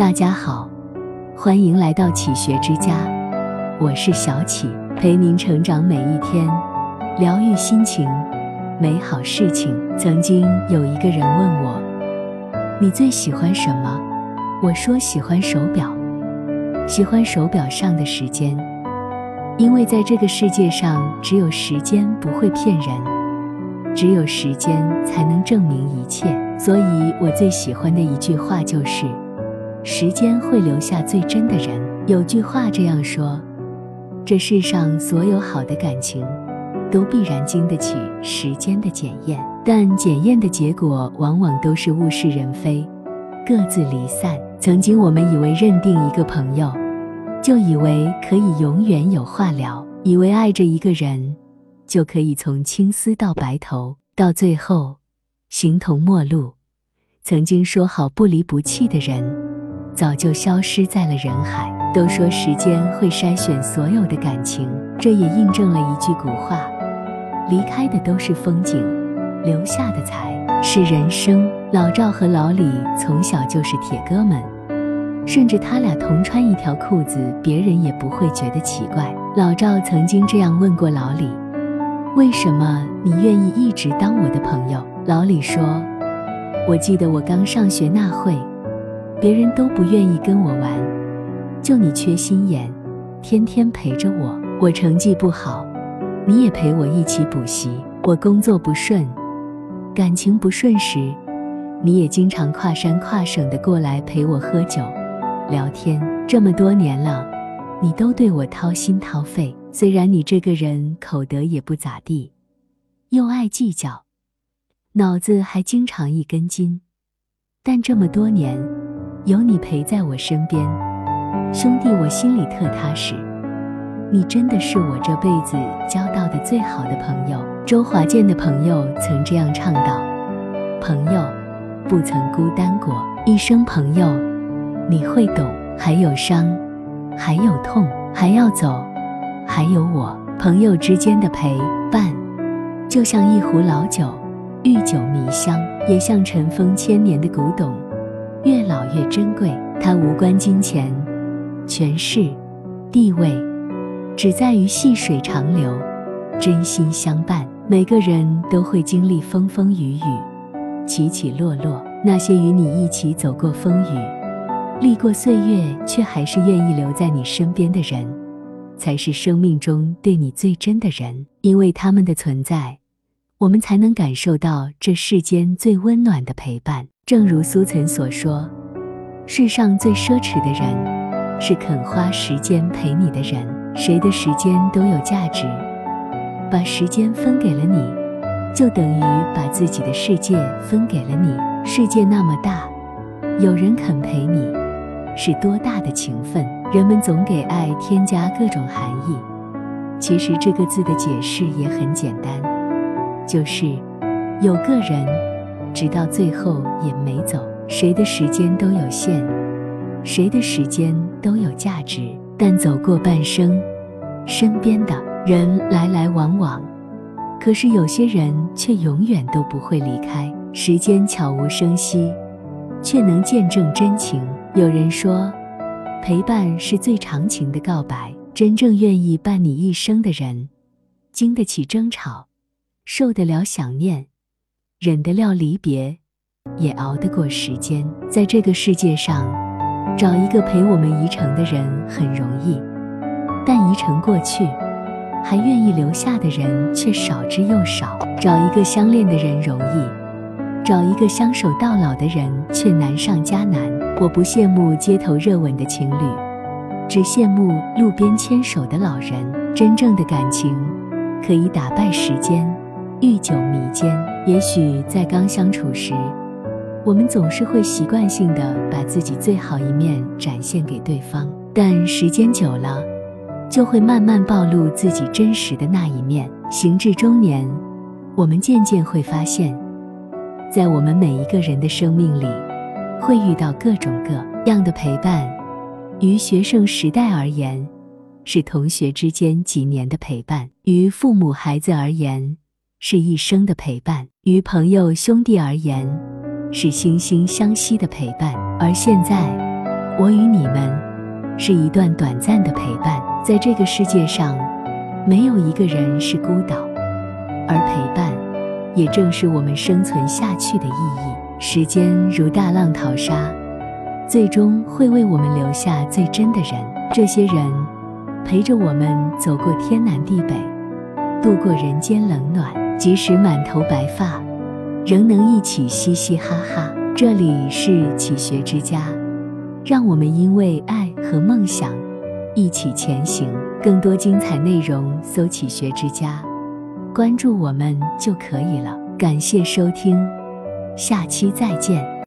大家好，欢迎来到启学之家，我是小启，陪您成长每一天，疗愈心情，美好事情。曾经有一个人问我，你最喜欢什么？我说喜欢手表，喜欢手表上的时间，因为在这个世界上，只有时间不会骗人。只有时间才能证明一切，所以我最喜欢的一句话就是：“时间会留下最真的人。”有句话这样说：“这世上所有好的感情，都必然经得起时间的检验，但检验的结果往往都是物是人非，各自离散。”曾经我们以为认定一个朋友，就以为可以永远有话聊，以为爱着一个人。就可以从青丝到白头，到最后形同陌路。曾经说好不离不弃的人，早就消失在了人海。都说时间会筛选所有的感情，这也印证了一句古话：离开的都是风景，留下的才是人生。老赵和老李从小就是铁哥们，甚至他俩同穿一条裤子，别人也不会觉得奇怪。老赵曾经这样问过老李。为什么你愿意一直当我的朋友？老李说：“我记得我刚上学那会，别人都不愿意跟我玩，就你缺心眼，天天陪着我。我成绩不好，你也陪我一起补习。我工作不顺，感情不顺时，你也经常跨山跨省的过来陪我喝酒、聊天。这么多年了，你都对我掏心掏肺。”虽然你这个人口德也不咋地，又爱计较，脑子还经常一根筋，但这么多年有你陪在我身边，兄弟，我心里特踏实。你真的是我这辈子交到的最好的朋友。周华健的朋友曾这样唱道：“朋友不曾孤单过，一生朋友你会懂。还有伤，还有痛，还要走。”还有我朋友之间的陪伴，就像一壶老酒，遇酒迷香，也像尘封千年的古董，越老越珍贵。它无关金钱、权势、地位，只在于细水长流，真心相伴。每个人都会经历风风雨雨，起起落落。那些与你一起走过风雨、历过岁月，却还是愿意留在你身边的人。才是生命中对你最真的人，因为他们的存在，我们才能感受到这世间最温暖的陪伴。正如苏岑所说：“世上最奢侈的人，是肯花时间陪你的人。谁的时间都有价值，把时间分给了你，就等于把自己的世界分给了你。世界那么大，有人肯陪你，是多大的情分。”人们总给爱添加各种含义，其实这个字的解释也很简单，就是有个人直到最后也没走。谁的时间都有限，谁的时间都有价值，但走过半生，身边的人来来往往，可是有些人却永远都不会离开。时间悄无声息，却能见证真情。有人说。陪伴是最长情的告白，真正愿意伴你一生的人，经得起争吵，受得了想念，忍得了离别，也熬得过时间。在这个世界上，找一个陪我们一程的人很容易，但一程过去，还愿意留下的人却少之又少。找一个相恋的人容易，找一个相守到老的人却难上加难。我不羡慕街头热吻的情侣，只羡慕路边牵手的老人。真正的感情可以打败时间，遇久弥坚。也许在刚相处时，我们总是会习惯性的把自己最好一面展现给对方，但时间久了，就会慢慢暴露自己真实的那一面。行至中年，我们渐渐会发现，在我们每一个人的生命里。会遇到各种各样的陪伴，于学生时代而言，是同学之间几年的陪伴；于父母孩子而言，是一生的陪伴；于朋友兄弟而言，是惺惺相惜的陪伴。而现在，我与你们是一段短暂的陪伴，在这个世界上，没有一个人是孤岛，而陪伴，也正是我们生存下去的意义。时间如大浪淘沙，最终会为我们留下最真的人。这些人陪着我们走过天南地北，度过人间冷暖，即使满头白发，仍能一起嘻嘻哈哈。这里是启学之家，让我们因为爱和梦想一起前行。更多精彩内容，搜“启学之家”，关注我们就可以了。感谢收听。下期再见。